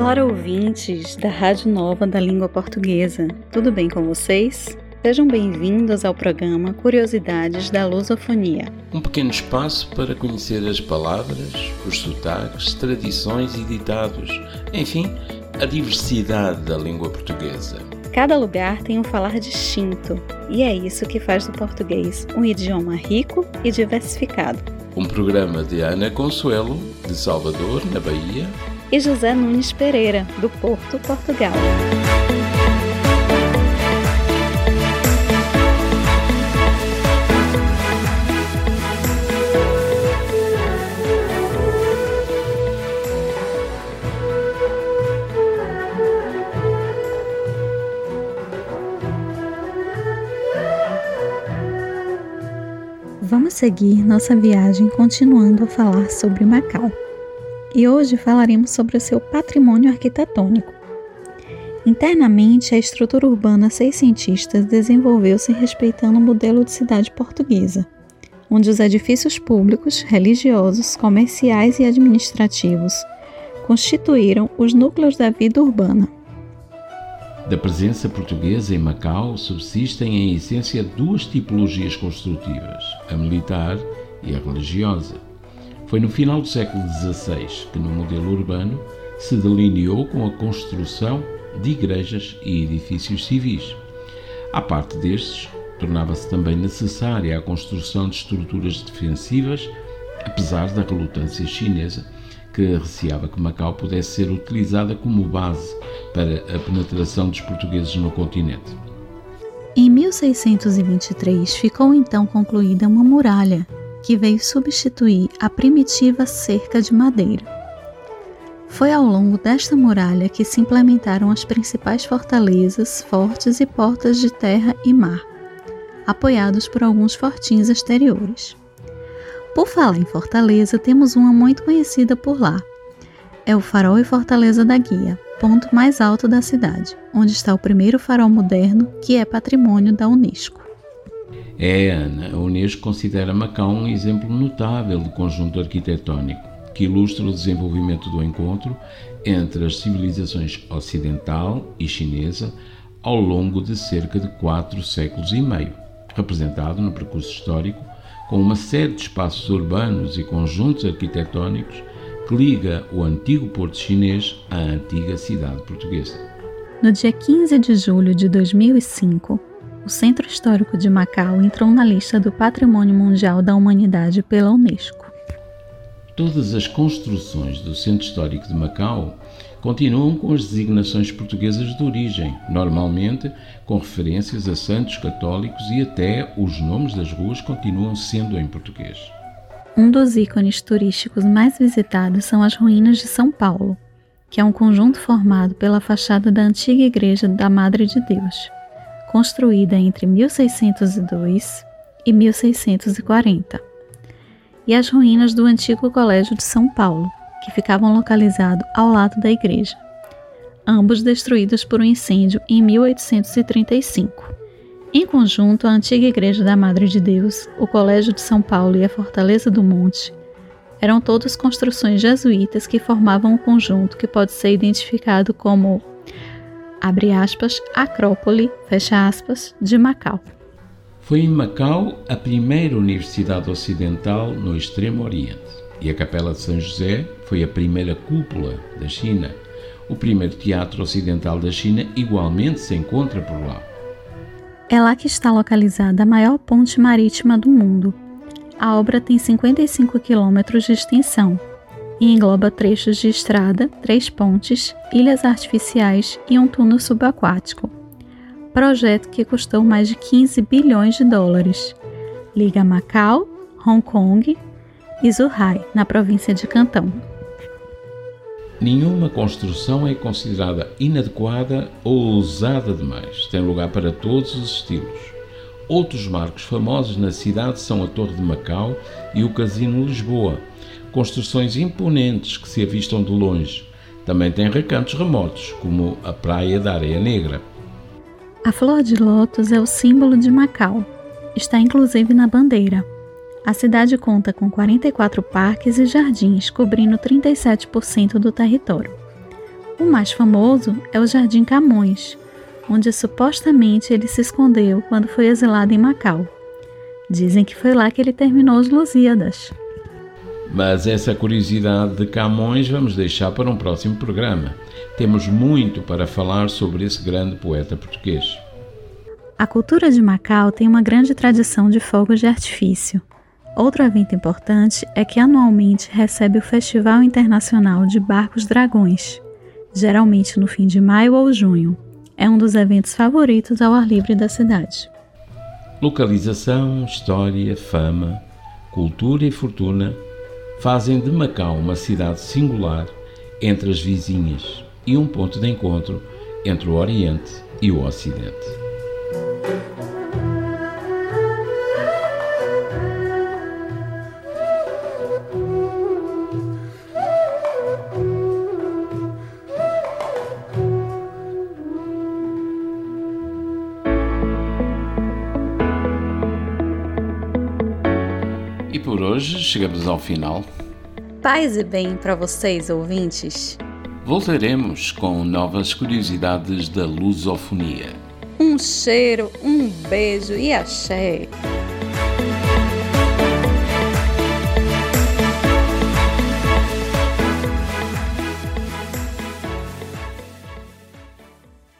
Olá, ouvintes da Rádio Nova da Língua Portuguesa. Tudo bem com vocês? Sejam bem-vindos ao programa Curiosidades da Lusofonia. Um pequeno espaço para conhecer as palavras, os sotaques, tradições e ditados, enfim, a diversidade da língua portuguesa. Cada lugar tem um falar distinto, e é isso que faz do português um idioma rico e diversificado. Um programa de Ana Consuelo, de Salvador, na Bahia, e José Nunes Pereira, do Porto, Portugal. Vamos seguir nossa viagem continuando a falar sobre Macau e hoje falaremos sobre o seu patrimônio arquitetônico. Internamente, a estrutura urbana seiscentista desenvolveu-se respeitando o modelo de cidade portuguesa, onde os edifícios públicos, religiosos, comerciais e administrativos constituíram os núcleos da vida urbana. Da presença portuguesa em Macau subsistem em essência duas tipologias construtivas, a militar e a religiosa. Foi no final do século XVI que, no modelo urbano, se delineou com a construção de igrejas e edifícios civis. À parte destes, tornava-se também necessária a construção de estruturas defensivas, apesar da relutância chinesa, que receava que Macau pudesse ser utilizada como base para a penetração dos portugueses no continente. Em 1623 ficou então concluída uma muralha que veio substituir a primitiva cerca de madeira. Foi ao longo desta muralha que se implementaram as principais fortalezas, fortes e portas de terra e mar, apoiados por alguns fortins exteriores. Por falar em fortaleza, temos uma muito conhecida por lá. É o Farol e Fortaleza da Guia, ponto mais alto da cidade, onde está o primeiro farol moderno que é patrimônio da Unesco. É, Ana, a Unesco considera Macau um exemplo notável de conjunto arquitetónico que ilustra o desenvolvimento do encontro entre as civilizações ocidental e chinesa ao longo de cerca de quatro séculos e meio, representado no percurso histórico com uma série de espaços urbanos e conjuntos arquitetónicos que liga o antigo porto chinês à antiga cidade portuguesa. No dia 15 de julho de 2005, o Centro Histórico de Macau entrou na lista do Patrimônio Mundial da Humanidade pela Unesco. Todas as construções do Centro Histórico de Macau continuam com as designações portuguesas de origem, normalmente com referências a santos católicos e até os nomes das ruas continuam sendo em português. Um dos ícones turísticos mais visitados são as ruínas de São Paulo, que é um conjunto formado pela fachada da antiga igreja da Madre de Deus construída entre 1602 e 1640, e as ruínas do antigo Colégio de São Paulo, que ficavam localizados ao lado da igreja, ambos destruídos por um incêndio em 1835. Em conjunto, a antiga Igreja da Madre de Deus, o Colégio de São Paulo e a Fortaleza do Monte eram todas construções jesuítas que formavam um conjunto que pode ser identificado como abre aspas, Acrópole, fecha aspas, de Macau. Foi em Macau a primeira universidade ocidental no Extremo Oriente e a Capela de São José foi a primeira cúpula da China. O primeiro teatro ocidental da China igualmente se encontra por lá. É lá que está localizada a maior ponte marítima do mundo. A obra tem 55 quilômetros de extensão e engloba trechos de estrada, três pontes, ilhas artificiais e um túnel subaquático. Projeto que custou mais de 15 bilhões de dólares. Liga Macau, Hong Kong e Zhuhai, na província de Cantão. Nenhuma construção é considerada inadequada ou ousada demais. Tem lugar para todos os estilos. Outros marcos famosos na cidade são a Torre de Macau e o Casino Lisboa, construções imponentes que se avistam de longe. Também tem recantos remotos, como a Praia da Areia Negra. A flor de lótus é o símbolo de Macau. Está inclusive na bandeira. A cidade conta com 44 parques e jardins, cobrindo 37% do território. O mais famoso é o Jardim Camões, onde supostamente ele se escondeu quando foi exilado em Macau. Dizem que foi lá que ele terminou os Lusíadas. Mas essa curiosidade de Camões vamos deixar para um próximo programa. Temos muito para falar sobre esse grande poeta português. A cultura de Macau tem uma grande tradição de fogos de artifício. Outro evento importante é que anualmente recebe o Festival Internacional de Barcos Dragões, geralmente no fim de maio ou junho. É um dos eventos favoritos ao ar livre da cidade. Localização, história, fama, cultura e fortuna fazem de Macau uma cidade singular entre as vizinhas e um ponto de encontro entre o Oriente e o Ocidente. E por hoje chegamos ao final. Paz e bem para vocês, ouvintes. Voltaremos com novas curiosidades da lusofonia. Um cheiro, um beijo e axé.